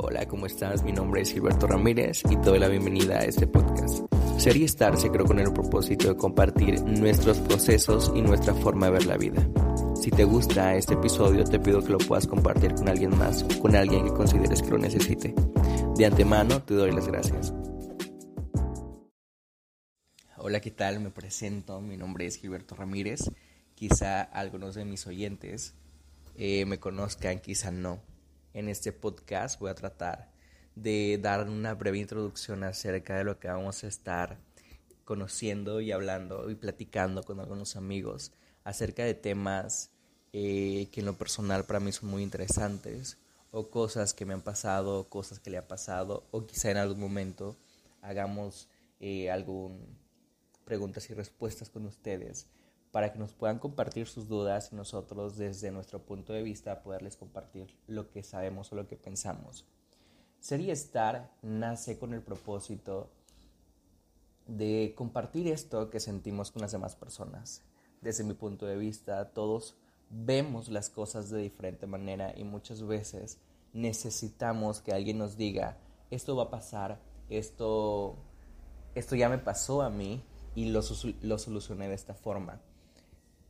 Hola, ¿cómo estás? Mi nombre es Gilberto Ramírez y te doy la bienvenida a este podcast. Sería Star se creó con el propósito de compartir nuestros procesos y nuestra forma de ver la vida. Si te gusta este episodio, te pido que lo puedas compartir con alguien más, con alguien que consideres que lo necesite. De antemano, te doy las gracias. Hola, ¿qué tal? Me presento, mi nombre es Gilberto Ramírez. Quizá algunos de mis oyentes eh, me conozcan, quizá no. En este podcast voy a tratar de dar una breve introducción acerca de lo que vamos a estar conociendo y hablando y platicando con algunos amigos acerca de temas eh, que en lo personal para mí son muy interesantes o cosas que me han pasado, cosas que le ha pasado o quizá en algún momento hagamos eh, algún preguntas y respuestas con ustedes para que nos puedan compartir sus dudas y nosotros desde nuestro punto de vista poderles compartir lo que sabemos o lo que pensamos. Sería Estar nace con el propósito de compartir esto que sentimos con las demás personas. Desde mi punto de vista, todos vemos las cosas de diferente manera y muchas veces necesitamos que alguien nos diga, esto va a pasar, esto, esto ya me pasó a mí y lo, lo solucioné de esta forma.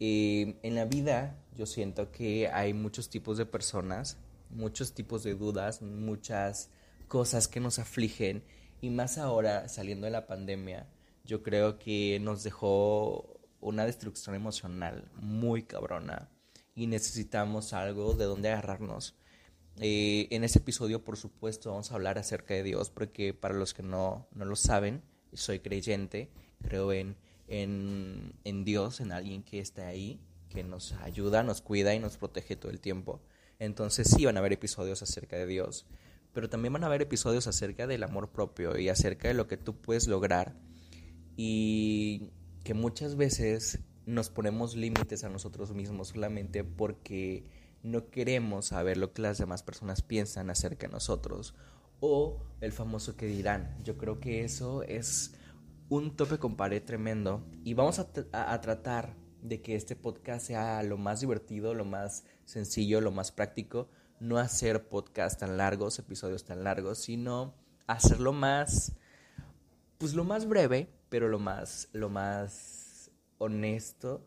Eh, en la vida yo siento que hay muchos tipos de personas, muchos tipos de dudas, muchas cosas que nos afligen y más ahora saliendo de la pandemia, yo creo que nos dejó una destrucción emocional muy cabrona y necesitamos algo de donde agarrarnos. Eh, en ese episodio, por supuesto, vamos a hablar acerca de Dios, porque para los que no, no lo saben, soy creyente, creo en en, Dios, en alguien que está ahí, que nos ayuda, nos cuida y nos protege todo el tiempo. Entonces sí van a haber episodios acerca de Dios, pero también van a haber episodios acerca del amor propio y acerca de lo que tú puedes lograr y que muchas veces nos ponemos límites a nosotros mismos solamente porque no queremos saber lo que las demás personas piensan acerca de nosotros o el famoso que dirán. Yo creo que eso es un tope con pared tremendo y vamos a, tratar de que este podcast sea lo más divertido, lo más sencillo, lo más práctico, no hacer podcasts tan largos, episodios tan largos, sino hacerlo más, pues lo más breve, pero lo más, lo más honesto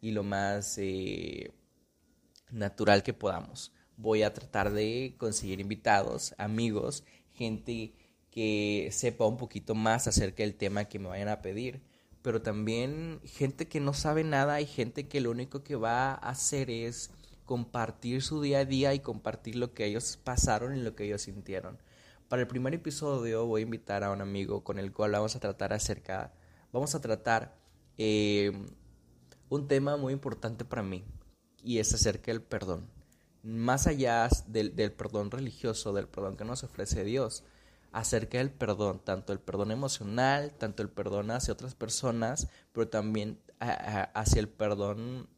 y lo más eh, natural que podamos. Voy a tratar de conseguir invitados, amigos, gente que sepa un poquito más acerca del tema que me vayan a pedir, pero también gente que no sabe nada y gente que lo único que va a hacer es compartir su día a día y compartir lo que ellos pasaron y lo que ellos sintieron. Para el primer episodio voy a invitar a un amigo con el cual vamos a tratar acerca, vamos a tratar eh, un tema muy importante para mí y es acerca del perdón. Más allá del, del perdón religioso, del perdón que nos ofrece Dios, acerca del perdón, tanto el perdón emocional, tanto el perdón hacia otras personas, pero también hacia el perdón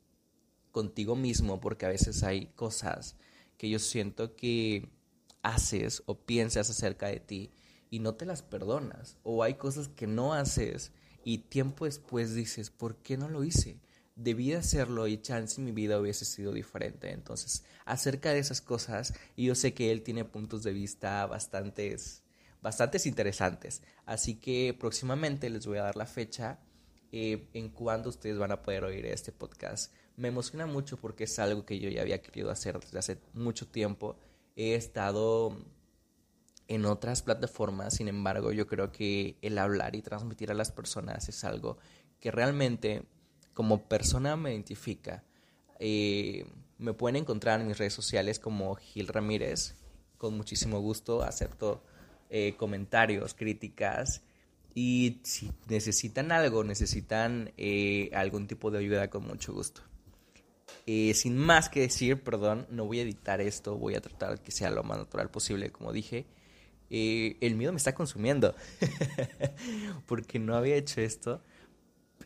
contigo mismo, porque a veces hay cosas que yo siento que haces o piensas acerca de ti y no te las perdonas, o hay cosas que no haces y tiempo después dices, ¿por qué no lo hice? Debí hacerlo y chance mi vida hubiese sido diferente. Entonces, acerca de esas cosas, y yo sé que él tiene puntos de vista bastantes bastantes interesantes. Así que próximamente les voy a dar la fecha eh, en cuándo ustedes van a poder oír este podcast. Me emociona mucho porque es algo que yo ya había querido hacer desde hace mucho tiempo. He estado en otras plataformas, sin embargo, yo creo que el hablar y transmitir a las personas es algo que realmente como persona me identifica. Eh, me pueden encontrar en mis redes sociales como Gil Ramírez. Con muchísimo gusto acepto eh, comentarios, críticas. Y si necesitan algo, necesitan eh, algún tipo de ayuda, con mucho gusto. Eh, sin más que decir, perdón, no voy a editar esto, voy a tratar que sea lo más natural posible, como dije. el miedo me está consumiendo, porque no había hecho esto.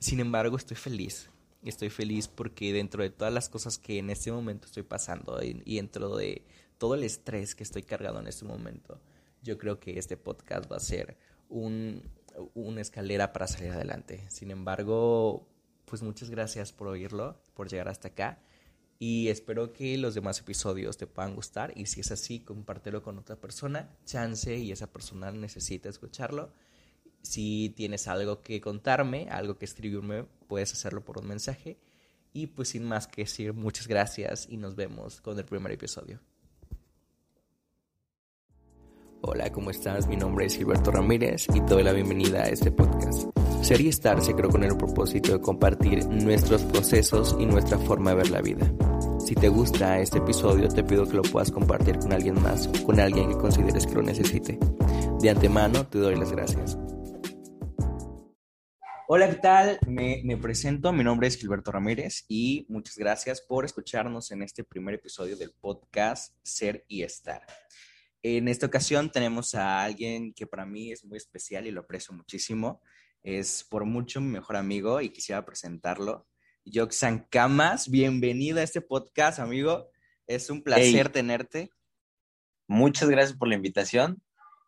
Sin embargo, estoy feliz. Estoy feliz porque dentro de todas las cosas que en este momento estoy pasando y dentro de todo el estrés que estoy cargado en este momento, yo creo que este podcast va a ser un, una escalera para salir adelante. Sin embargo, pues muchas gracias por oírlo, por llegar hasta acá y espero que los demás episodios te puedan gustar y si es así, compártelo con otra persona, chance y esa persona necesita escucharlo. Si tienes algo que contarme, algo que escribirme, puedes hacerlo por un mensaje. Y pues sin más que decir, muchas gracias y nos vemos con el primer episodio. Hola, ¿cómo estás? Mi nombre es Gilberto Ramírez y te doy la bienvenida a este podcast. Ser y estar se creó con el propósito de compartir nuestros procesos y nuestra forma de ver la vida. Si te gusta este episodio, te pido que lo puedas compartir con alguien más, con alguien que consideres que lo necesite. De antemano, te doy las gracias. Hola, ¿qué tal? Me, me, presento, mi nombre es Gilberto Ramírez y muchas gracias por escucharnos en este primer episodio del podcast Ser y Estar. En esta ocasión tenemos a alguien que para mí es muy especial y lo aprecio muchísimo. Es por mucho mi mejor amigo y quisiera presentarlo. Yoxan Camas, bienvenido a este podcast, amigo. Es un placer tenerte. Muchas gracias por la invitación.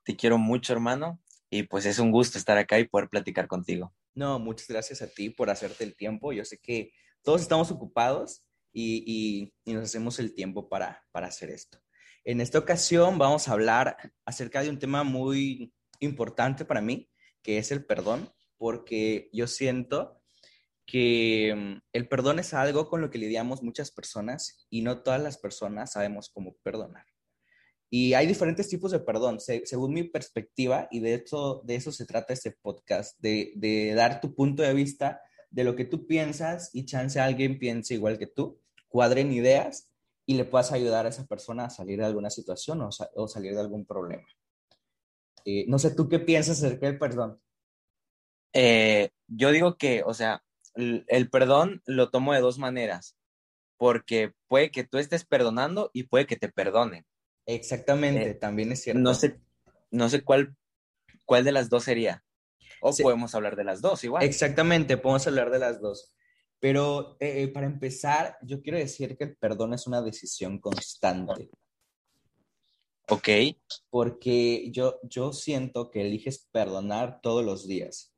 Te quiero mucho, hermano. Y pues es un gusto estar acá y poder platicar contigo. No, muchas gracias a ti por hacerte el tiempo. Yo sé que todos estamos ocupados y, y, nos hacemos el tiempo para, para hacer esto. En esta ocasión vamos a hablar acerca de un tema muy importante para mí, que es el perdón porque yo siento que mm, el perdón es algo con lo que lidiamos muchas personas y no todas las personas sabemos cómo perdonar. Y hay diferentes tipos de perdón, según mi perspectiva, y de hecho de eso se trata este podcast, de, de, dar tu punto de vista de lo que tú piensas y chance alguien piense igual que tú, cuadren ideas y le puedas ayudar a esa persona a salir de alguna situación o, o salir de algún problema. Eh, no sé, ¿tú qué piensas acerca del perdón? Eh, yo digo que, o sea, el, perdón lo tomo de dos maneras, porque puede que tú estés perdonando y puede que te perdonen. Exactamente, eh, también es cierto. No sé, no sé cuál, cuál de las dos sería. O podemos hablar de las dos igual. Exactamente, podemos hablar de las dos. Pero eh, para empezar, yo quiero decir que el perdón es una decisión constante. Ok. Porque yo, yo siento que eliges perdonar todos los días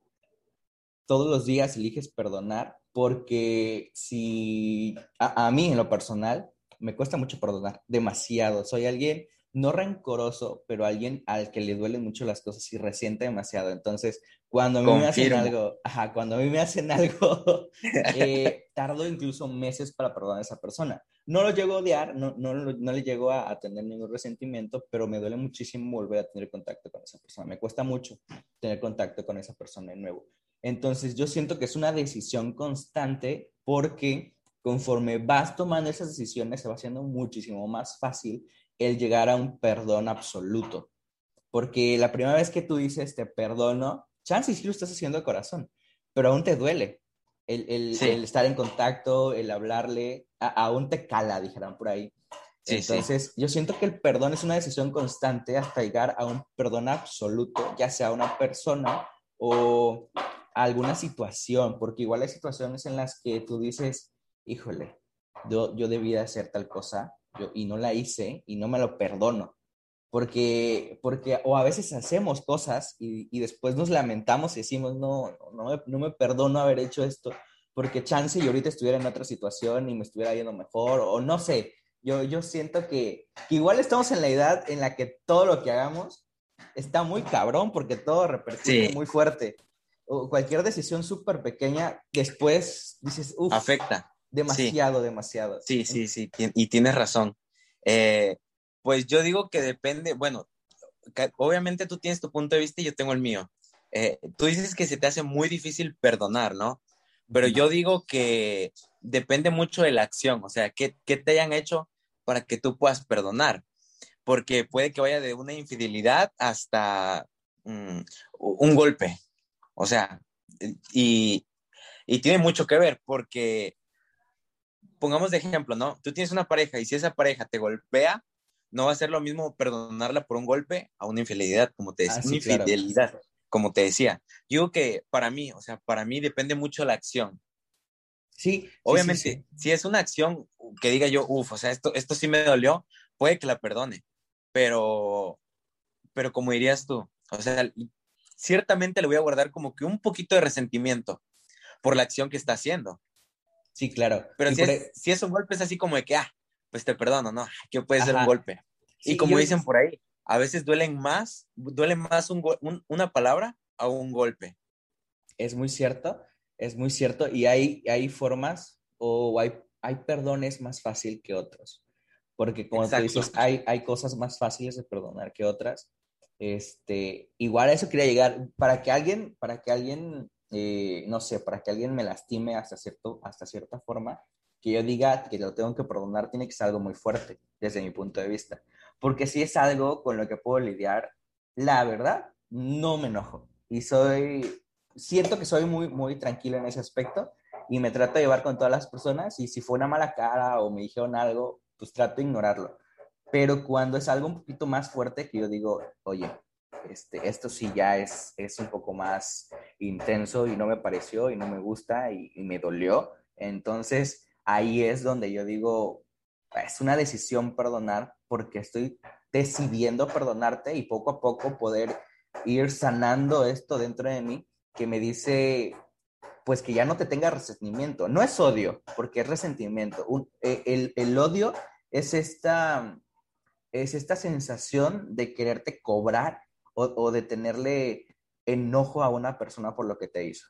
todos los días eliges perdonar porque si a, mí en lo personal me cuesta mucho perdonar, demasiado. Soy alguien no rencoroso, pero alguien al que le duelen mucho las cosas y resiente demasiado. Entonces, cuando a mí me hacen algo, ajá, cuando a mí me hacen algo, eh, tardo incluso meses para perdonar a esa persona. No lo llego a odiar, no, no, no le llego a, a, tener ningún resentimiento, pero me duele muchísimo volver a tener contacto con esa persona. Me cuesta mucho tener contacto con esa persona de nuevo. Entonces yo siento que es una decisión constante porque conforme vas tomando esas decisiones se va haciendo muchísimo más fácil el llegar a un perdón absoluto. Porque la primera vez que tú dices te perdono, chance sí lo estás haciendo de corazón, pero aún te duele. El, estar en contacto, el hablarle, aún te cala, dijeran por ahí. Entonces, yo siento que el perdón es una decisión constante hasta llegar a un perdón absoluto, ya sea una persona o alguna situación, porque igual hay situaciones en las que tú dices, híjole, yo, yo debía hacer tal cosa yo, y no la hice y no me lo perdono. Porque, porque o a veces hacemos cosas y, y después nos lamentamos y decimos, no, no, me, no me perdono haber hecho esto, porque chance y ahorita estuviera en otra situación y me estuviera yendo mejor, o no sé, yo, yo siento que, que, igual estamos en la edad en la que todo lo que hagamos está muy cabrón porque todo repercute muy fuerte o cualquier decisión súper pequeña, después dices, uff. Afecta. Demasiado, demasiado. Sí, sí, sí, y tienes razón. Eh, pues yo digo que depende, bueno, obviamente tú tienes tu punto de vista y yo tengo el mío. Eh, tú dices que se te hace muy difícil perdonar, ¿no? Pero yo digo que depende mucho de la acción, o sea, ¿qué, qué te hayan hecho para que tú puedas perdonar? Porque puede que vaya de una infidelidad hasta mm, un golpe, o sea, y, tiene mucho que ver porque, pongamos de ejemplo, ¿no? Tú tienes una pareja y si esa pareja te golpea, no va a ser lo mismo perdonarla por un golpe a una infidelidad, como te decía, ah, una infidelidad, como te decía. Digo que para mí, o sea, para mí depende mucho la acción. Sí. Obviamente, si es una acción que diga yo, uff, o sea, esto, esto sí me dolió, puede que la perdone, pero, pero como dirías tú, o sea, ciertamente le voy a guardar como que un poquito de resentimiento por la acción que está haciendo. Sí, claro. Pero si, por es, e- si es un golpe, es así como de que, ah, pues te perdono, ¿no? Que puede ser un golpe. Sí, y como yo- dicen por ahí, a veces duelen más, duele más un gol- un- una palabra a un golpe. Es muy cierto, es muy cierto. Y hay, hay formas o hay, hay perdones más fácil que otros. Porque como Exacto. tú dices, hay, hay cosas más fáciles de perdonar que otras. Este, igual a eso quería llegar. Para que alguien, para que alguien, eh, no sé, para que alguien me lastime hasta, cierto, hasta cierta forma, que yo diga que lo tengo que perdonar, tiene que ser algo muy fuerte, desde mi punto de vista. Porque si es algo con lo que puedo lidiar, la verdad, no me enojo. Y soy, siento que soy muy, muy tranquilo en ese aspecto y me trato de llevar con todas las personas y si fue una mala cara o me dijeron algo, pues trato de ignorarlo. Pero cuando es algo un poquito más fuerte que yo digo, oye, este, esto sí ya es, es un poco más intenso y no me pareció y no me gusta y, y me dolió. Entonces ahí es donde yo digo, es una decisión perdonar porque estoy decidiendo perdonarte y poco a poco poder ir sanando esto dentro de mí que me dice, pues que ya no te tenga resentimiento. No es odio, porque es resentimiento. Un- eh, el, el odio es esta, es esta sensación de quererte cobrar o, o de tenerle enojo a una persona por lo que te hizo.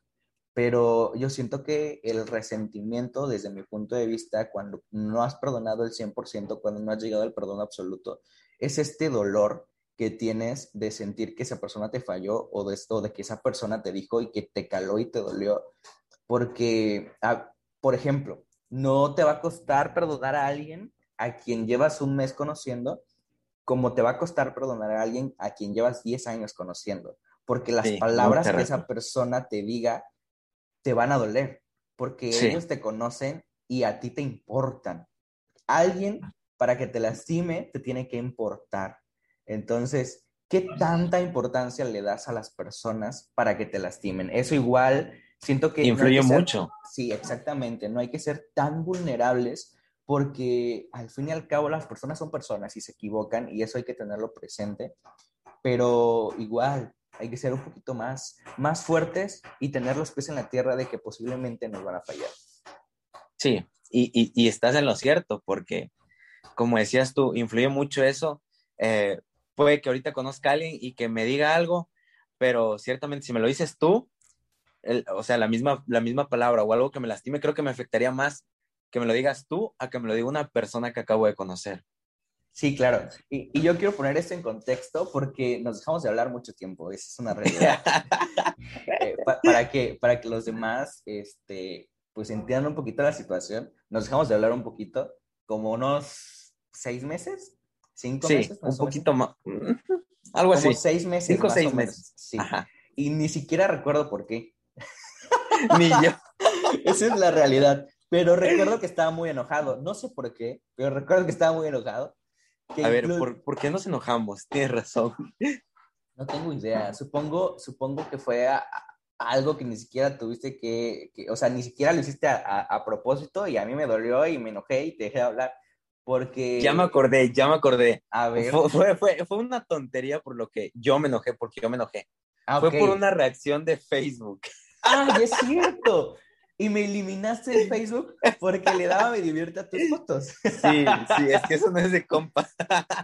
Pero yo siento que el resentimiento, desde mi punto de vista, cuando no has perdonado el 100%, cuando no has llegado al perdón absoluto, es este dolor que tienes de sentir que esa persona te falló o de esto, de que esa persona te dijo y que te caló y te dolió. Porque, ah, por ejemplo, no te va a costar perdonar a alguien a quien llevas un mes conociendo, como te va a costar perdonar a alguien a quien llevas 10 años conociendo. Porque las Sí, palabras que esa persona te diga te van a doler, porque Sí. ellos te conocen y a ti te importan. Alguien para que te lastime te tiene que importar. Entonces, ¿qué tanta importancia le das a las personas para que te lastimen? Eso igual, siento que... no Influye ser- mucho. Sí, exactamente. No hay que ser tan vulnerables porque al fin y al cabo las personas son personas y se equivocan y eso hay que tenerlo presente. Pero igual, hay que ser un poquito más, más fuertes y tener los pies en la tierra de que posiblemente nos van a fallar. Sí, y, y- estás en lo cierto, porque como decías tú, influye mucho eso. Eh, puede que ahorita conozca a alguien y que me diga algo, pero ciertamente si me lo dices tú, o sea, la misma, la misma palabra o algo que me lastime, creo que me afectaría más que me lo digas tú a que me lo diga una persona que acabo de conocer. Sí, claro. Y, y yo quiero poner esto en contexto porque nos dejamos de hablar mucho tiempo. Esa es una realidad. Eh, pa- para, que, para que los demás este, pues entiendan un poquito la situación, nos dejamos de hablar un poquito, como unos seis meses, cinco Sí, meses. un poquito más. Algo menos. Como así. seis meses. Cinco o seis meses. Sí. Ajá. Y ni siquiera recuerdo por qué. Ni yo. Esa es la realidad. Pero recuerdo que estaba muy enojado. No sé por qué, pero recuerdo que estaba muy enojado. A ver, ¿por, por qué nos enojamos? Tienes razón. No tengo idea. Supongo, supongo que fue a- a- algo que ni siquiera tuviste que, que- o sea, ni siquiera lo hiciste a, a- propósito y a mí me dolió y me enojé y te dejé de hablar. Porque, Ya me acordé, ya me acordé. a ver, Fue, fue, fue, fue una tontería por lo que yo me enojé, porque yo me enojé. ah, Fue ok. por una reacción de Facebook. ¡Ah, es cierto! Y me eliminaste de Facebook porque le daba me divierte a tus fotos. Sí, sí, es que eso no es de compa.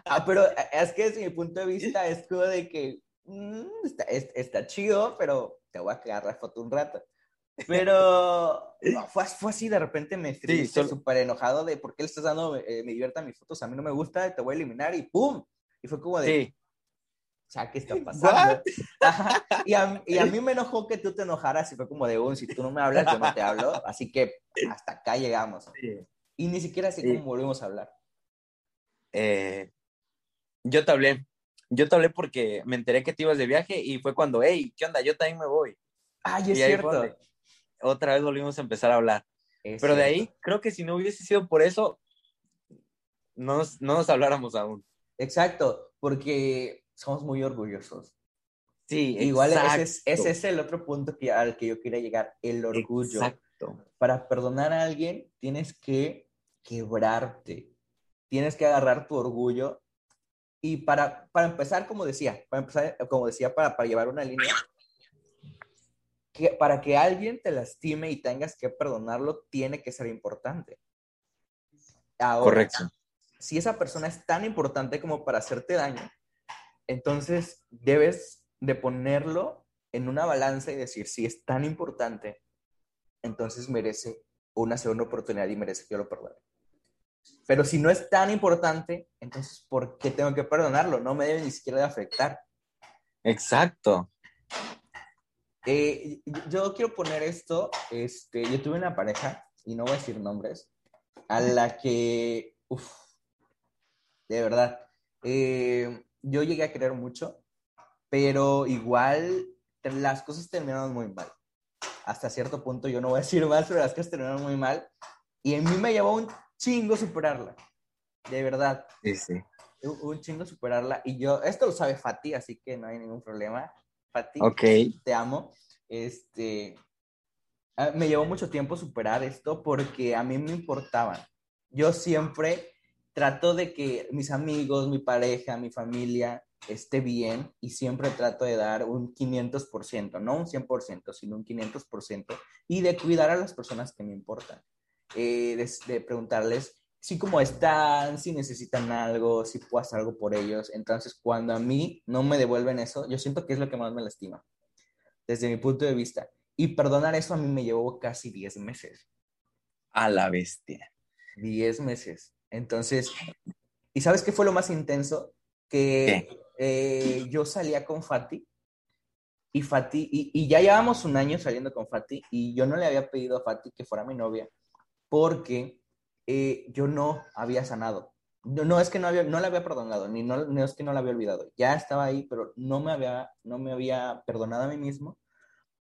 Ah, pero es que desde mi punto de vista es como de que mm, está, es- está chido, pero te voy a quedar la foto un rato. Pero no, fue, fue así, de repente me escribiste solo- súper enojado de por qué le estás dando eh, me divierta mis fotos, a mí no me gusta, te voy a eliminar y ¡pum! Y fue como de, Sí, sea, ¿qué está pasando? Ajá. Y, a, y a mí me enojó que tú te enojaras y fue como de, un, si tú no me hablas, yo no te hablo, así que hasta acá llegamos. sí. Y ni siquiera sé Sí. cómo volvimos a hablar. Eh, yo te hablé. Yo te hablé porque me enteré que te ibas de viaje y fue cuando, hey, ¿qué onda? Yo también me voy. Ay, es cierto. Otra vez volvimos a empezar a hablar. Es Pero de cierto. ahí, creo que si no hubiese sido por eso, no nos, no nos habláramos aún. Exacto, porque somos muy orgullosos. Sí, Igual ese es, ese es el otro punto que, al que yo quería llegar, el orgullo. Exacto. Para perdonar a alguien tienes que quebrarte, tienes que agarrar tu orgullo y para, para empezar, como decía, para empezar, como decía, para, para llevar una línea, que para que alguien te lastime y tengas que perdonarlo, tiene que ser importante. Ahora, Correcto. si esa persona es tan importante como para hacerte daño, entonces debes de ponerlo en una balanza y decir, si es tan importante, entonces merece una segunda oportunidad y merece que yo lo perdone. Pero si no es tan importante, entonces, ¿por qué tengo que perdonarlo? No me debe ni siquiera de afectar. Exacto. Eh, yo quiero poner esto, este, yo tuve una pareja, y no voy a decir nombres, a la que, uff, de verdad, eh, yo llegué a querer mucho, pero igual las cosas terminaron muy mal. Hasta cierto punto, yo no voy a decir más, pero las cosas terminaron muy mal. Y en mí me llevó un chingo superarla, de verdad. Sí, sí. Un, un chingo superarla. Y yo, esto lo sabe Fati, así que no hay ningún problema. Fati, Ok. te amo. Este, ah, me llevó mucho tiempo superar esto porque a mí me importaban. Yo siempre trato de que mis amigos, mi pareja, mi familia esté bien y siempre trato de dar un 500%, no un 100%, sino un 500% y de cuidar a las personas que me importan. Eh, de, de preguntarles si cómo están, si necesitan algo, si puedo hacer algo por ellos. Entonces, cuando a mí no me devuelven eso, yo siento que es lo que más me lastima, desde mi punto de vista. Y perdonar eso a mí me llevó casi 10 meses. A la bestia. 10 meses. Entonces, ¿y sabes qué fue lo más intenso? Que eh, yo salía con Fati y Fati, y, y, ya llevamos un año saliendo con Fati y yo no le había pedido a Fati que fuera mi novia porque eh, yo no había sanado. No, no es que no, había, no la había perdonado, ni no, no, es que no la había olvidado. Ya estaba ahí, pero no me había, no me había perdonado a mí mismo.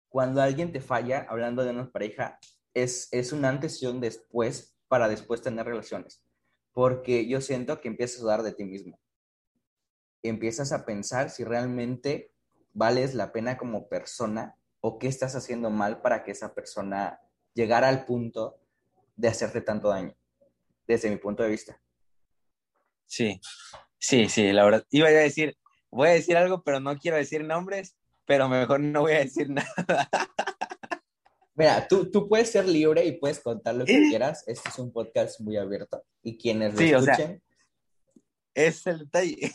Cuando alguien te falla, hablando de una pareja, es, es un antes y un después para después tener relaciones. Porque yo siento que empiezas a dudar de ti mismo. Empiezas a pensar si realmente vales la pena como persona o qué estás haciendo mal para que esa persona llegara al punto de hacerte tanto daño, desde mi punto de vista. Sí, sí, sí, la verdad. Iba a decir, voy a decir algo, pero no quiero decir nombres, pero mejor no voy a decir nada. Mira, tú, tú puedes ser libre y puedes contar lo que quieras. Este es un podcast muy abierto. Y quienes lo Sí, o sea, escuchen, Es el detalle.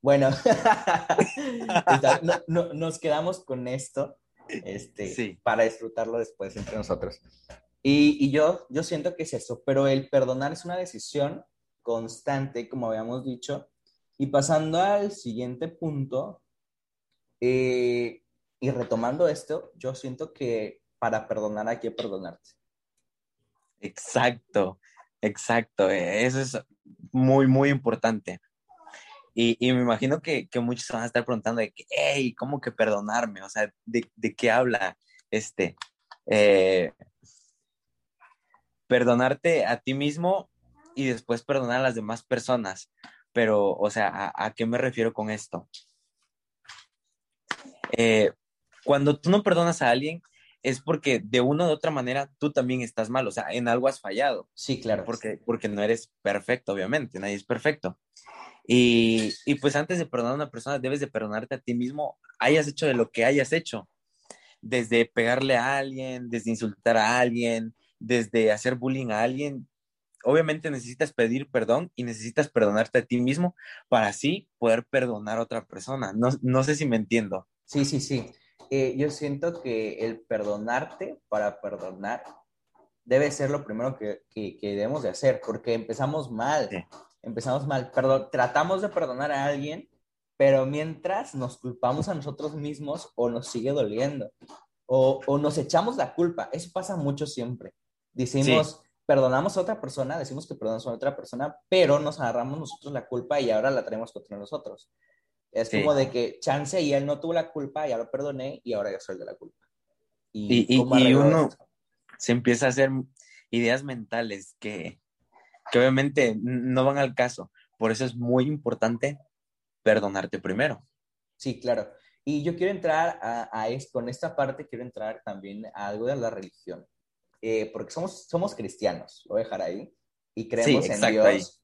bueno, no- no- nos quedamos con esto este, Sí. para disfrutarlo después entre nosotros. Y, y yo, yo siento que es eso, pero el perdonar es una decisión constante, como habíamos dicho. Y pasando al siguiente punto, eh, y retomando esto, yo siento que para perdonar hay que perdonarte. Exacto, exacto. eh, Eso es muy, muy importante. Y, y me imagino que, que muchos van a estar preguntando de que, hey, ¿cómo que perdonarme? O sea, ¿de, de qué habla este? Eh, perdonarte a ti mismo y después perdonar a las demás personas. Pero, o sea, ¿a, a qué me refiero con esto? Eh, cuando tú no perdonas a alguien, es porque de una u otra manera tú también estás mal, o sea, en algo has fallado, Sí, claro. porque, porque no eres perfecto, obviamente, nadie es perfecto. Y, y pues antes de perdonar a una persona, debes de perdonarte a ti mismo, hayas hecho de lo que hayas hecho, desde pegarle a alguien, desde insultar a alguien, desde hacer bullying a alguien. Obviamente necesitas pedir perdón y necesitas perdonarte a ti mismo para así poder perdonar a otra persona. No, no sé si me entiendo. Sí, sí, sí. Eh, yo siento que el perdonarte para perdonar debe ser lo primero que, que- que debemos de hacer, porque empezamos mal, Sí. empezamos mal, perdón, tratamos de perdonar a alguien, pero mientras nos culpamos a nosotros mismos o nos sigue doliendo, o, o nos echamos la culpa, eso pasa mucho siempre. Decimos, perdonamos a otra persona, decimos que perdonamos a otra persona, pero nos agarramos nosotros la culpa y ahora la traemos contra nosotros. Es Sí. como de que chance y él no tuvo la culpa, ya lo perdoné y ahora yo soy el de la culpa. Y- y- y arreglo uno- esto? se empieza a hacer ideas mentales que, que obviamente no van al caso. Por eso es muy importante perdonarte primero. Sí, claro. Y yo quiero entrar a, a es- con esta parte, quiero entrar también a algo de la religión. Eh, porque somos, somos cristianos, lo voy a dejar ahí, y creemos en exacto, Dios.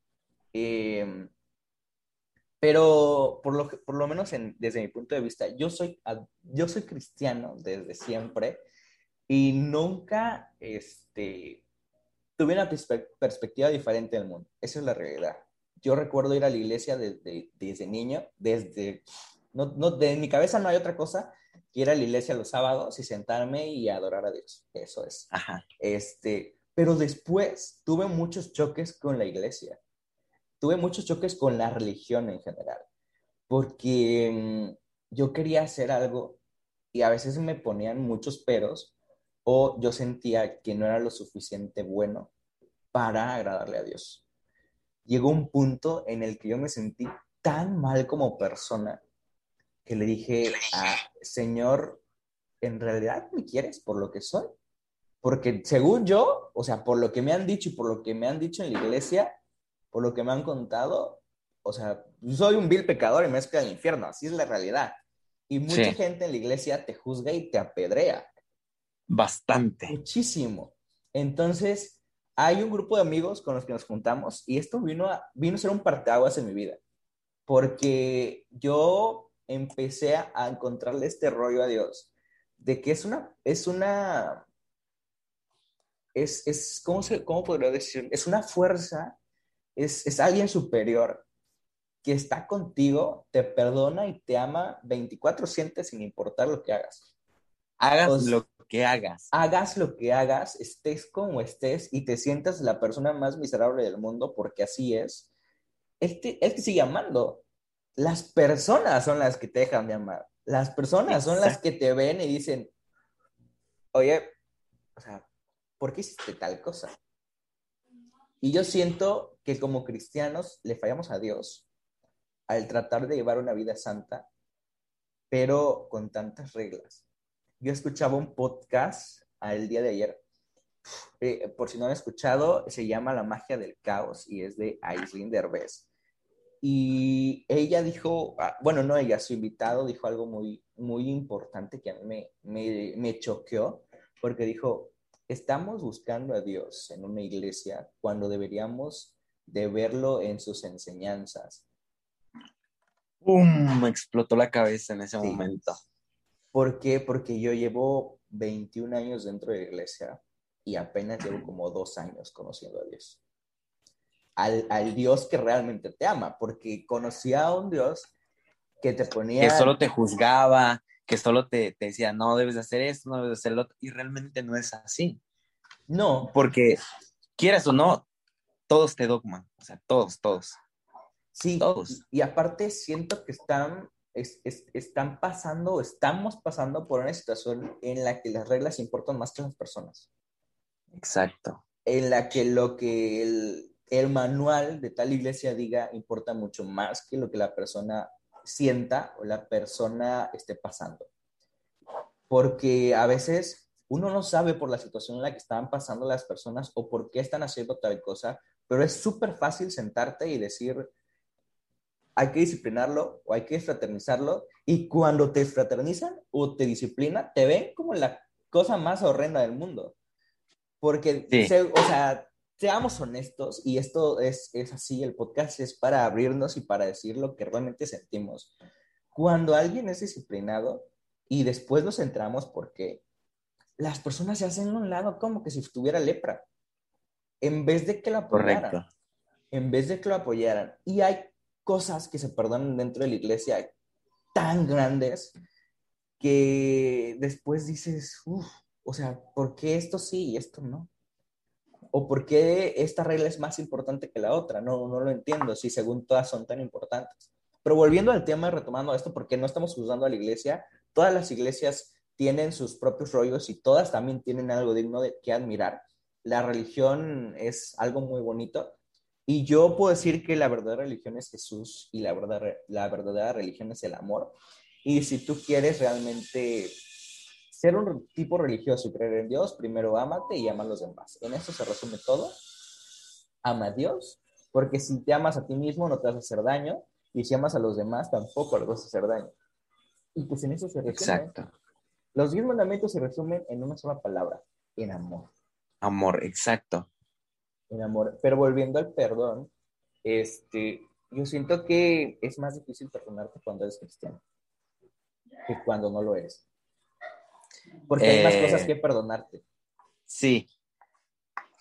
Eh, Pero por lo, por lo menos desde mi punto de vista, yo soy, yo soy cristiano desde siempre y nunca este, tuve una perspectiva diferente del mundo. Esa es la realidad. Yo recuerdo ir a la iglesia desde, desde niño, desde... No, no, de mi cabeza no hay otra cosa que ir a la iglesia los sábados y sentarme y adorar a Dios. Eso es. Ajá. Este, pero después tuve muchos choques con la iglesia. Tuve muchos choques con la religión en general. Porque mm, yo quería hacer algo y a veces me ponían muchos peros o yo sentía que no era lo suficiente bueno para agradarle a Dios. Llegó un punto en el que yo me sentí tan mal como persona que le dije a Señor, ¿en realidad me quieres por lo que soy? Porque según yo, o sea, por lo que me han dicho y por lo que me han dicho en la iglesia, por lo que me han contado, o sea, soy un vil pecador y me escoge al infierno, así es la realidad. Y mucha gente en la iglesia te juzga y te apedrea. Bastante. Muchísimo. Entonces, hay un grupo de amigos con los que nos juntamos y esto vino a, vino a ser un parteaguas en mi vida. Porque yo empecé a encontrarle este rollo a Dios de que es una, es una, es, es ¿cómo, se, ¿cómo podría decir? Es una fuerza, es, es alguien superior que está contigo, te perdona y te ama 24/7 sin importar lo que hagas. Hagas lo que hagas. Hagas lo que hagas, estés como estés y te sientas la persona más miserable del mundo porque así es. Él te, él te sigue amando las personas son las que te dejan de amar. Las personas son las que te ven y dicen, oye, o sea, ¿por qué hiciste tal cosa? Y yo siento que como cristianos le fallamos a Dios al tratar de llevar una vida santa, pero con tantas reglas. Yo escuchaba un podcast el día de ayer, eh, por si no han escuchado, se llama La magia del caos y es de Aislinn Derbez. Y ella dijo, ah, bueno, no ella, su invitado dijo algo muy, muy importante que a mí me, me, me choqueó, porque dijo, estamos buscando a Dios en una iglesia cuando deberíamos de verlo en sus enseñanzas. ¡Pum! Me explotó la cabeza en ese momento. ¿Por qué? Porque yo llevo 21 años dentro de la iglesia y apenas llevo como dos años conociendo a Dios al, Dios que realmente te ama, porque conocía a un Dios que te ponía... Que solo te juzgaba, que solo te, te decía, no debes de hacer esto, no debes de hacer lo otro, y realmente no es así. No. Porque, quieras o no, todos te dogman, o sea, todos, todos. Sí, todos. Y, aparte siento que están, están pasando, estamos pasando por una situación en la que las reglas importan más que las personas. Exacto. En la que lo que el, el manual de tal iglesia diga importa mucho más que lo que la persona sienta o la persona esté pasando. Porque a veces uno no sabe por la situación en la que están pasando las personas o por qué están haciendo tal cosa, pero es súper fácil sentarte y decir, hay que disciplinarlo o hay que fraternizarlo, y cuando te fraternizan o te disciplinan, te ven como la cosa más horrenda del mundo. Porque, o sea, seamos honestos, y esto es, es así, el podcast es para abrirnos y para decir lo que realmente sentimos. Cuando alguien es disciplinado y después nos centramos porque las personas se hacen a un lado como que si tuviera lepra, en vez de que lo apoyaran. En vez de que lo apoyaran. Y hay cosas que se perdonan dentro de la iglesia tan grandes que después dices, uff, o sea, ¿por qué esto sí y esto no? ¿O por qué esta regla es más importante que la otra? No, no lo entiendo, si según todas son tan importantes. Pero volviendo al tema, retomando esto, porque no estamos juzgando a la iglesia, todas las iglesias tienen sus propios rollos y todas también tienen algo digno de que admirar. La religión es algo muy bonito y yo puedo decir que la verdadera religión es Jesús y la verdadera, la verdadera religión es el amor. Y si tú quieres realmente ser un tipo religioso y creer en Dios, primero ámate y ama a los demás. En eso se resume todo. Ama a Dios, porque si te amas a ti mismo no te vas a hacer daño, y si amas a los demás tampoco les vas a hacer daño. Y pues en eso se resume. Exacto. Los diez mandamientos se resumen en una sola palabra, en amor. Amor, exacto. En amor. Pero volviendo al perdón, este, yo siento que es más difícil perdonarte cuando eres cristiano que cuando no lo eres. Porque hay más cosas eh, que perdonarte. Sí,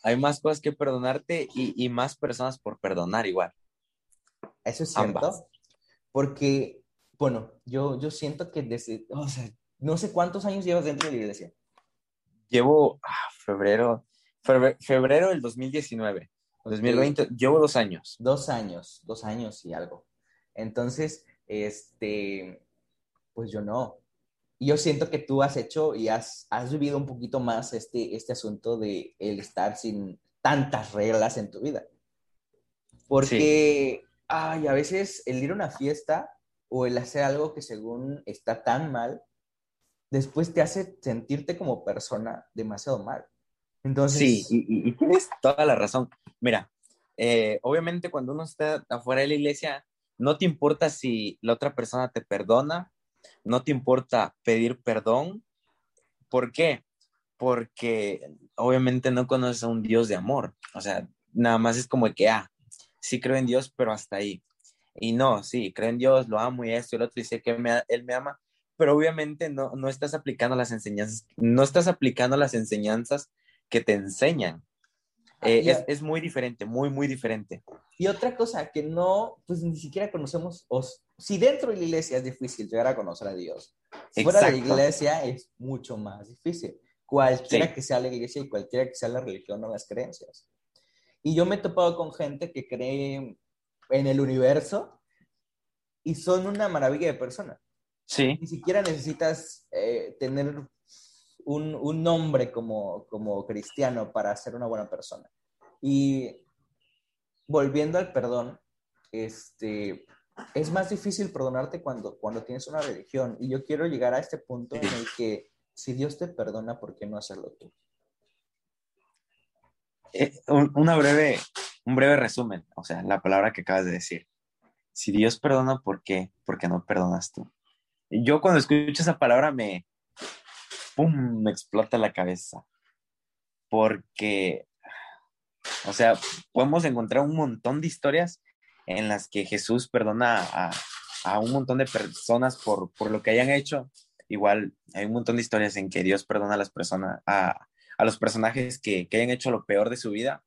hay más cosas que perdonarte y, más personas por perdonar igual. Eso es cierto. Porque, bueno, yo, yo siento que desde, o sea, no sé cuántos años llevas dentro de la iglesia. Llevo ah, febrero, febrero, del 2019. 2020, llevo dos años. Dos años, dos años y algo. Entonces, este, pues yo no. Y yo siento que tú has hecho y has, has vivido un poquito más este, este asunto de el estar sin tantas reglas en tu vida. Porque, ay, a veces el ir a una fiesta o el hacer algo que según está tan mal, después te hace sentirte como persona demasiado mal. Entonces... Sí, y, tienes toda la razón. Mira, eh, obviamente cuando uno está afuera de la iglesia, no te importa si la otra persona te perdona, no te importa pedir perdón. ¿Por qué? Porque obviamente no conoces a un Dios de amor. O sea, nada más es como que, ah, sí creo en Dios, pero hasta ahí. Y no, sí, creo en Dios, lo amo y esto y el otro dice que Él me ama, pero obviamente no, no estás aplicando las enseñanzas, no estás aplicando las enseñanzas que te enseñan. Ah, eh, es, muy diferente, muy, muy diferente. Y otra cosa que no, pues ni siquiera conocemos, si dentro de la iglesia es difícil llegar a conocer a Dios, fuera de la iglesia es mucho más difícil. Cualquiera que sea la iglesia y cualquiera que sea la religión o las creencias. Y yo me he topado con gente que cree en el universo y son una maravilla de personas. Sí. Ni siquiera necesitas eh, tener un, un nombre como, como cristiano para ser una buena persona. Y volviendo al perdón, este, es más difícil perdonarte cuando, cuando tienes una religión. Y yo quiero llegar a este punto en el que si Dios te perdona, ¿por qué no hacerlo tú? Eh, una breve, un breve resumen, o sea, la palabra que acabas de decir. Si Dios perdona, ¿por qué? ¿Por qué no perdonas tú? Yo cuando escucho esa palabra me, ¡pum!, me explota la cabeza. Porque, o sea, podemos encontrar un montón de historias en las que Jesús perdona a, a un montón de personas por, por, lo que hayan hecho. Igual hay un montón de historias en que Dios perdona a las personas, a, a los personajes que, que, hayan hecho lo peor de su vida.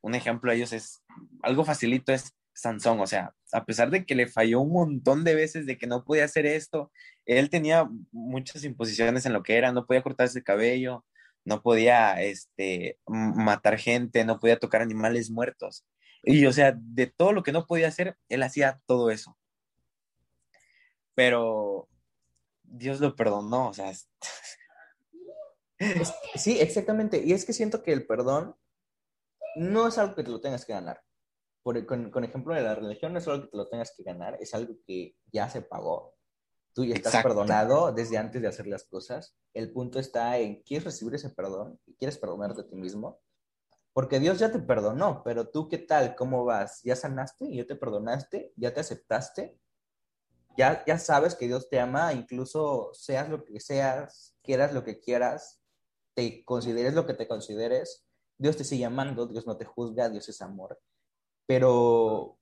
Un ejemplo de ellos es, algo facilito es Sansón, o sea, a pesar de que le falló un montón de veces de que no podía hacer esto, él tenía muchas imposiciones en lo que era, no podía cortarse el cabello, no podía este, matar gente, no podía tocar animales muertos. Y o sea, de todo lo que no podía hacer, él hacía todo eso. Pero Dios lo perdonó, o sea. Sí, exactamente. Y es que siento que el perdón no es algo que te lo tengas que ganar por, con, con, ejemplo de la religión, no es algo que te lo tengas que ganar, es algo que ya se pagó. Tú ya estás perdonado desde antes de hacer las cosas. El punto está en, ¿quieres recibir ese perdón? ¿Y quieres perdonarte a ti mismo? Porque Dios ya te perdonó, pero tú qué tal, cómo vas, ya sanaste, ya te perdonaste, ya te aceptaste, ya, ya sabes que Dios te ama, incluso seas lo que seas, quieras lo que quieras, te consideres lo que te consideres, Dios te sigue amando, Dios no te juzga, Dios es amor. Pero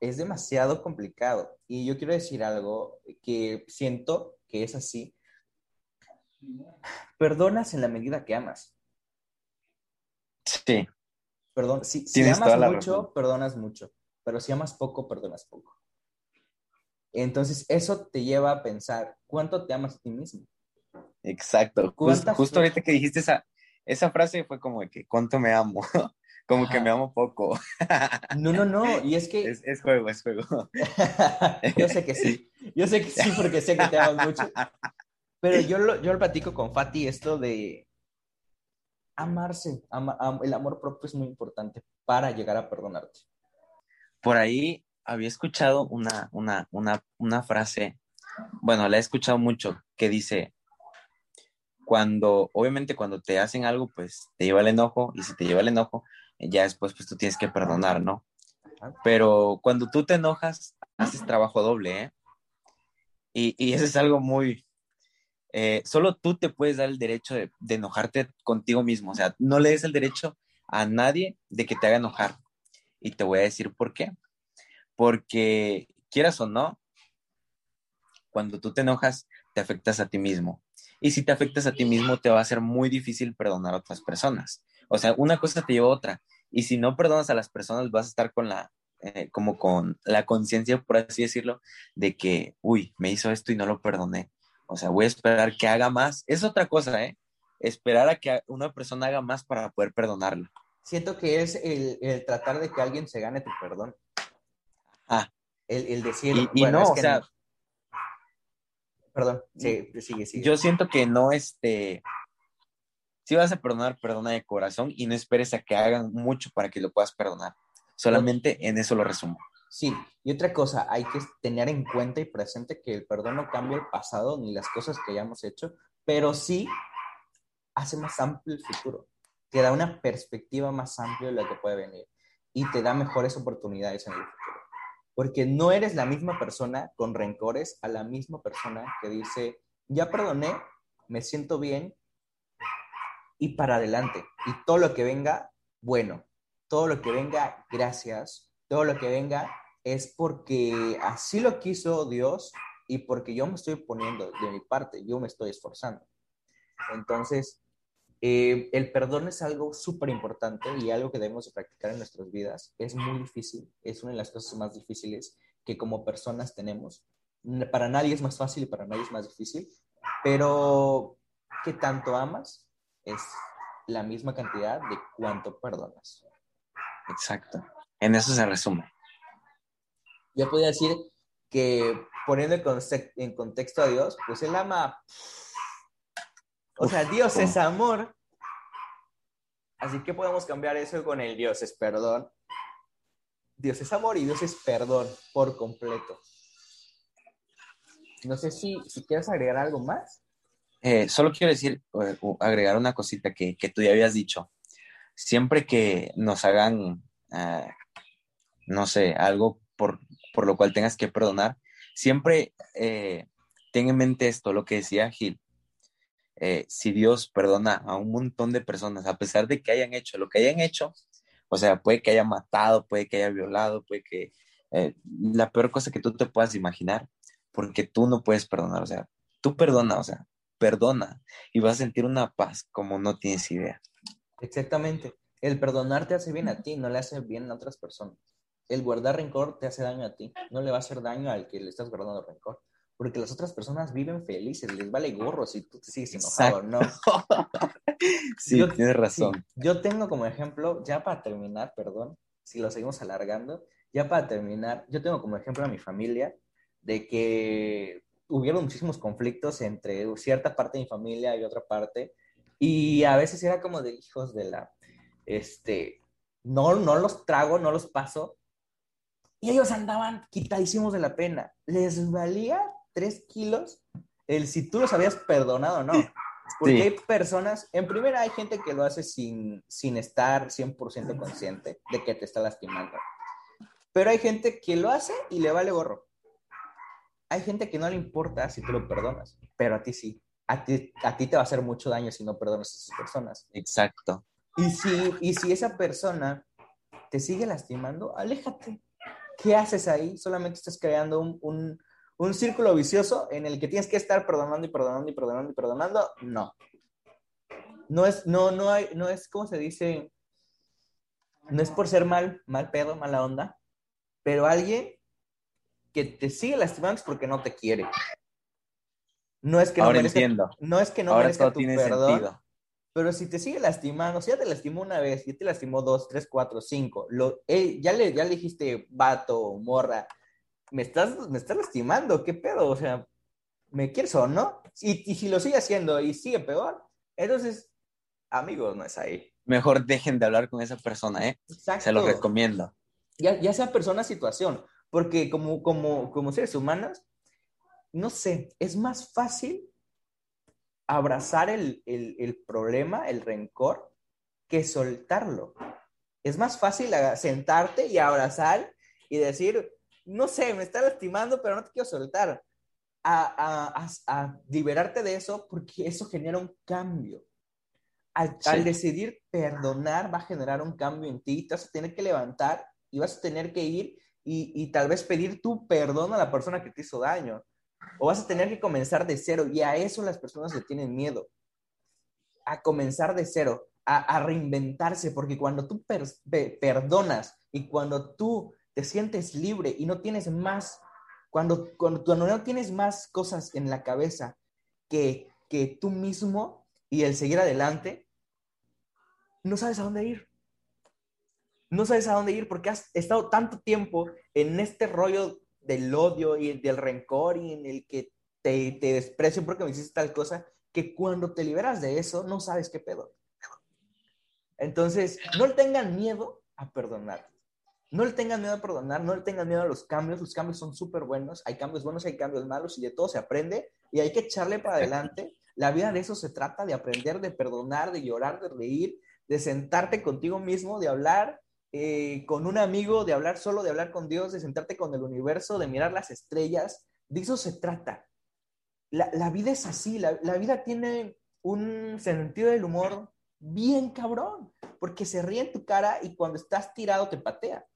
es demasiado complicado. Y yo quiero decir algo que siento que es así. Perdonas en la medida que amas. Sí. Perdón, si, si amas mucho, perdonas mucho, pero si amas poco, perdonas poco. Entonces, eso te lleva a pensar, ¿cuánto te amas a ti mismo? Exacto. Justo, ahorita que dijiste esa, esa frase fue como de que, ¿cuánto me amo? Como que me amo poco. No, no, no. Y es que. Es, juego, es juego. yo sé que sí. Yo sé que sí, porque sé que te amo mucho. Pero yo lo, yo lo platico con Fati, esto de amarse. el amor propio es muy importante para llegar a perdonarte. Por ahí había escuchado una, una, una, una frase, bueno, la he escuchado mucho, que dice, cuando, obviamente cuando te hacen algo, pues te lleva el enojo, y si te lleva el enojo, ya después pues tú tienes que perdonar, ¿no? Pero cuando tú te enojas, haces trabajo doble, ¿eh? Y, y eso es algo muy... Eh, solo tú te puedes dar el derecho de, enojarte contigo mismo, o sea, no le des el derecho a nadie de que te haga enojar. Y te voy a decir por qué. porque quieras o no, cuando tú te enojas, te afectas a ti mismo. Y si te afectas a ti mismo, te va a ser muy difícil perdonar a otras personas. O sea, una cosa te lleva a otra. Y si no perdonas a las personas, vas a estar con la, eh, como con la conciencia, por así decirlo, de que, uy, me hizo esto y no lo perdoné. O sea, voy a esperar que haga más. Es otra cosa, ¿eh? Esperar a que una persona haga más para poder perdonarlo. Siento que es el, tratar de que alguien se gane tu perdón. Ah. El, el decir, y, no, o sea, Perdón, sí, sigue, sigue. Yo siento que no, este, si vas a perdonar, perdona de corazón y no esperes a que hagan mucho para que lo puedas perdonar. Solamente en eso lo resumo. Sí, y otra cosa, hay que tener en cuenta y presente que el perdón no cambia el pasado ni las cosas que hayamos hecho, pero sí hace más amplio el futuro. Te da una perspectiva más amplia de lo que puede venir y te da mejores oportunidades en el futuro. Porque no eres la misma persona con rencores a la misma persona que dice, ya perdoné, me siento bien y para adelante. Y todo lo que venga, bueno. Todo lo que venga, gracias. Todo lo que venga es porque así lo quiso Dios y porque yo me estoy poniendo de mi parte, yo me estoy esforzando. Entonces, eh, el perdón es algo súper importante y algo que debemos de practicar en nuestras vidas. Es muy difícil, es una de las cosas más difíciles que como personas tenemos. Para nadie es más fácil y para nadie es más difícil, pero que tanto amas es la misma cantidad de cuánto perdonas. Exacto. En eso se resume. Yo podría decir que poniendo en contexto a Dios, pues Él ama o sea, Dios es amor. Así que podemos cambiar eso con el Dios es perdón. Dios es amor y Dios es perdón por completo. No sé si, si quieres agregar algo más. Eh, solo quiero decir, agregar una cosita que, tú ya habías dicho. Siempre que nos hagan, ah, no sé, algo por, lo cual tengas que perdonar, siempre eh, ten en mente esto, lo que decía Gil. Eh, si Dios perdona a un montón de personas, a pesar de que hayan hecho lo que hayan hecho, o sea, puede que haya matado, puede que haya violado, puede que eh, la peor cosa que tú te puedas imaginar, porque tú no puedes perdonar, o sea, tú perdona, o sea, perdona y vas a sentir una paz como no tienes idea. Exactamente. El perdonar te hace bien a ti, no le hace bien a otras personas. El guardar rencor te hace daño a ti, no le va a hacer daño al que le estás guardando rencor porque las otras personas viven felices, les vale gorro si tú te sigues enojado, ¿no? sí, tienes razón. yo tengo como ejemplo, ya para terminar, perdón, si lo seguimos alargando, ya para terminar, yo tengo como ejemplo a mi familia de que hubieron muchísimos conflictos entre cierta parte de mi familia y otra parte, y a veces era como de hijos de la, este, no, no los trago, no los paso, y ellos andaban quitadísimos de la pena. Les valía tres kilos el si tú los habías perdonado o no. Porque hay personas, en primera hay gente que lo hace sin, sin estar 100% consciente de que te está lastimando. Pero hay gente que lo hace y le vale gorro. Hay gente que no le importa si tú lo perdonas, pero a ti sí. A ti, a ti te va a hacer mucho daño si no perdonas a esas personas. Exacto. Y si, y si esa persona te sigue lastimando, aléjate. ¿Qué haces ahí? Solamente estás creando un, un círculo vicioso en el que tienes que estar perdonando y perdonando y perdonando y perdonando, no. No es, no, no hay, no es como se dice, no es por ser mal, mal pedo, mala onda, pero alguien que te sigue lastimando es porque no te quiere. No es que no merezca, no es que no merezca tu perdón, pero si te sigue lastimando, si ya te lastimó una vez, ya te lastimó dos, tres, cuatro, cinco, lo, eh, ya, le, ya le dijiste vato, morra, me estás, me estás lastimando, ¿qué pedo? O sea, ¿me quieres o no? Y, y si lo sigue haciendo y sigue peor, entonces, amigos, no es ahí. Mejor dejen de hablar con esa persona, ¿eh? Exacto. Se lo recomiendo. Ya, ya sea persona, situación, porque como, como, como seres humanos, no sé, es más fácil abrazar el, el, el problema, el rencor, que soltarlo. Es más fácil sentarte y abrazar y decir, no sé, me está lastimando, pero no te quiero soltar. A, liberarte de eso porque eso genera un cambio. Al, decidir perdonar va a generar un cambio en ti, te vas a tener que levantar y vas a tener que ir y, y tal vez pedir tu perdón a la persona que te hizo daño. O vas a tener que comenzar de cero y a eso las personas le tienen miedo. A comenzar de cero, a, reinventarse, porque cuando tú perdonas y cuando tú te sientes libre y no tienes más, cuando, cuando, cuando no tienes más cosas en la cabeza que, que tú mismo y el seguir adelante, no sabes a dónde ir. No sabes a dónde ir porque has estado tanto tiempo en este rollo del odio y del rencor y en el que te, te desprecio porque me hiciste tal cosa, que cuando te liberas de eso no sabes qué pedo. Entonces, no le tengan miedo a perdonar. No le tengan miedo a perdonar, no le tengan miedo a los cambios. Los cambios son súper buenos. Hay cambios buenos, hay cambios malos y de todo se aprende y hay que echarle para adelante. La vida de eso se trata, de aprender, de perdonar, de llorar, de reír, de sentarte contigo mismo, de hablar eh, con un amigo, de hablar solo, de hablar con Dios, de sentarte con el universo, de mirar las estrellas. De eso se trata. La, vida es así, la, la, vida tiene un sentido del humor bien cabrón, porque se ríe en tu cara y cuando estás tirado te patea.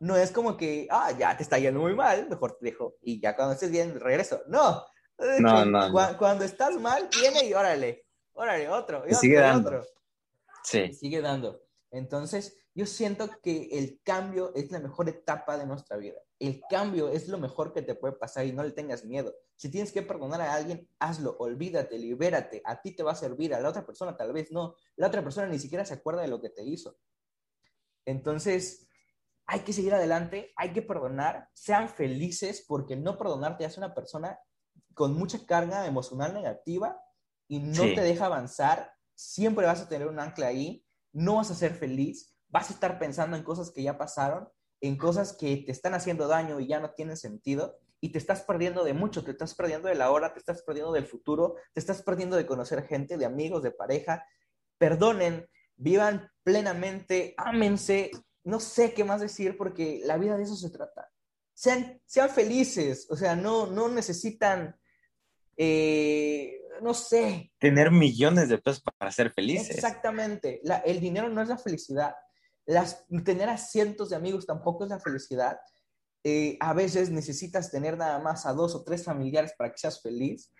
No es como que, ah, ya te está yendo muy mal, mejor te dejo y ya cuando estés bien regreso. No, no, no, Cuando estás mal, viene y órale, órale, otro, y, sigue dando. Sí. sigue dando. Entonces, yo siento que el cambio es la mejor etapa de nuestra vida. El cambio es lo mejor que te puede pasar y no le tengas miedo. Si tienes que perdonar a alguien, hazlo, olvídate, libérate. A ti te va a servir, a la otra persona tal vez no. La otra persona ni siquiera se acuerda de lo que te hizo. Entonces, hay que seguir adelante, hay que perdonar, sean felices porque no perdonar te hace una persona con mucha carga emocional negativa y no te deja avanzar. Siempre vas a tener un ancla ahí, no vas a ser feliz vas a estar pensando en cosas que ya pasaron, en cosas que te están haciendo daño y ya no tienen sentido, y te estás perdiendo de mucho, te estás perdiendo de la hora, te estás perdiendo del futuro, te estás perdiendo de conocer gente, de amigos, de pareja. Perdonen, vivan plenamente, ámense, no sé qué más decir porque la vida de eso se trata. Sean, sean felices, o sea, no, no necesitan, eh, no sé. Tener millones de pesos para ser felices. Exactamente, el dinero no es la felicidad, las, tener a cientos de amigos tampoco es la felicidad. Eh, a veces necesitas tener nada más a dos o tres familiares para que seas feliz.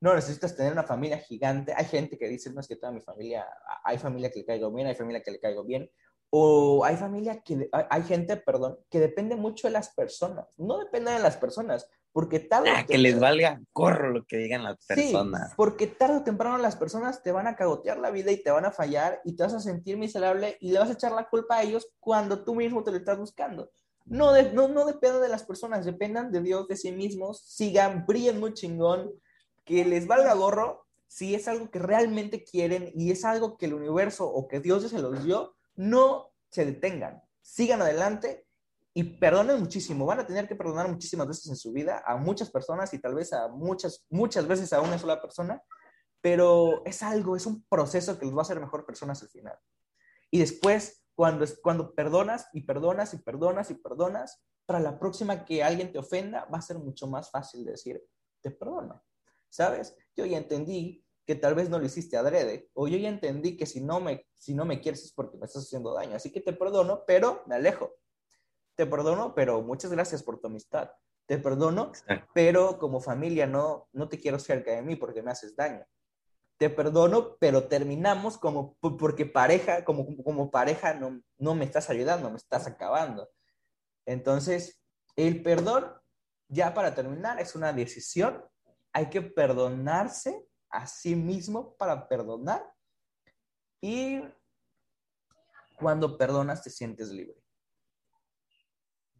No necesitas tener una familia gigante. Hay gente que dice, no es que toda mi familia, hay familia que le caigo bien, hay familia que le caigo bien. O hay familia que, hay gente, perdón, que depende mucho de las personas. No depende de las personas, porque tarde ah, que les valga corro lo que digan las personas. Sí, porque tarde o temprano las personas te van a cagotear la vida y te van a fallar y te vas a sentir miserable y le vas a echar la culpa a ellos cuando tú mismo te lo estás buscando. No, no, no depende de las personas, dependan de Dios, de sí mismos, sigan, brillen muy chingón, que les valga gorro si es algo que realmente quieren y es algo que el universo o que Dios se los dio, no se detengan, sigan adelante y perdonen muchísimo. Van a tener que perdonar muchísimas veces en su vida a muchas personas y tal vez a muchas, muchas veces a una sola persona, pero es algo, es un proceso que los va a hacer mejor personas al final. Y después, cuando, cuando perdonas y perdonas y perdonas y perdonas, para la próxima que alguien te ofenda, va a ser mucho más fácil decir, te perdono. ¿Sabes? Yo ya entendí que tal vez no lo hiciste adrede, o yo ya entendí que si no me, si no me quieres es porque me estás haciendo daño, así que te perdono, pero me alejo te perdono, pero muchas gracias por tu amistad. Te perdono, pero como familia no, no te quiero cerca de mí porque me haces daño. Te perdono, pero terminamos como porque pareja, como, como pareja no, no me estás ayudando, me estás acabando. Entonces, el perdón, ya para terminar, es una decisión. Hay que perdonarse a sí mismo para perdonar. Y cuando perdonas te sientes libre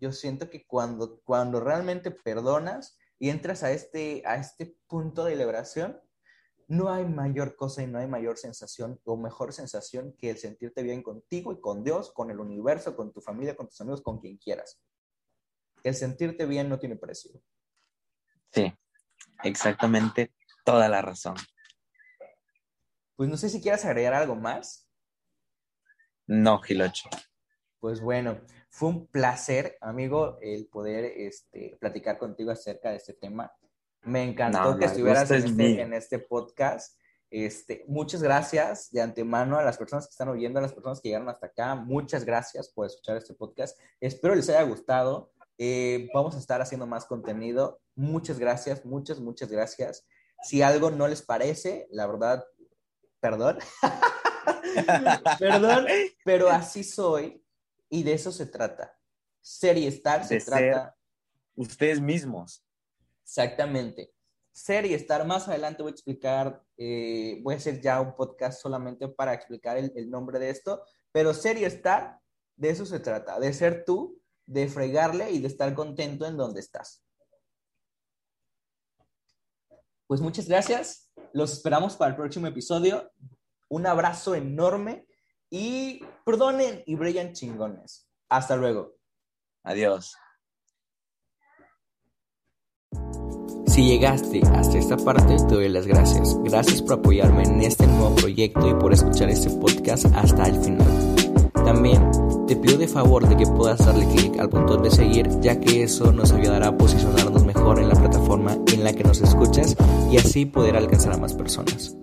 yo siento que cuando, cuando realmente perdonas y entras a este, a este punto de liberación, no hay mayor cosa y no hay mayor sensación o mejor sensación que el sentirte bien contigo y con Dios, con el universo, con tu familia, con tus amigos, con quien quieras. El sentirte bien no tiene precio. Sí, exactamente toda la razón. Pues no sé si quieras agregar algo más. No, Gilocho. Pues bueno, fue un placer, amigo, el poder este, platicar contigo acerca de este tema. Me encantó que estuvieras este, en este, podcast Este, muchas gracias de antemano a las personas que están oyendo, a las personas que llegaron hasta acá. Muchas gracias por escuchar este podcast. Espero les haya gustado. Eh, vamos a estar haciendo más contenido. Muchas gracias, muchas, muchas gracias. Si algo no les parece, la verdad, perdón. perdón, pero así soy y de eso se trata. Ser y estar se trata. ustedes mismos. Exactamente. Ser y estar más adelante voy a explicar, eh, voy a hacer ya un podcast solamente para explicar el, el nombre de esto, pero ser y estar, de eso se trata, de ser tú, de fregarle y de estar contento en donde estás. Pues muchas gracias. Los esperamos para el próximo episodio. Un abrazo enorme y perdonen y brillan chingones. Hasta luego. Adiós. Si llegaste hasta esta parte, te doy las gracias. Gracias por apoyarme en este nuevo proyecto y por escuchar este podcast hasta el final. También te pido de favor de que puedas darle clic al botón de seguir, ya que eso nos ayudará a posicionarnos mejor en la plataforma en la que nos escuchas y así poder alcanzar a más personas.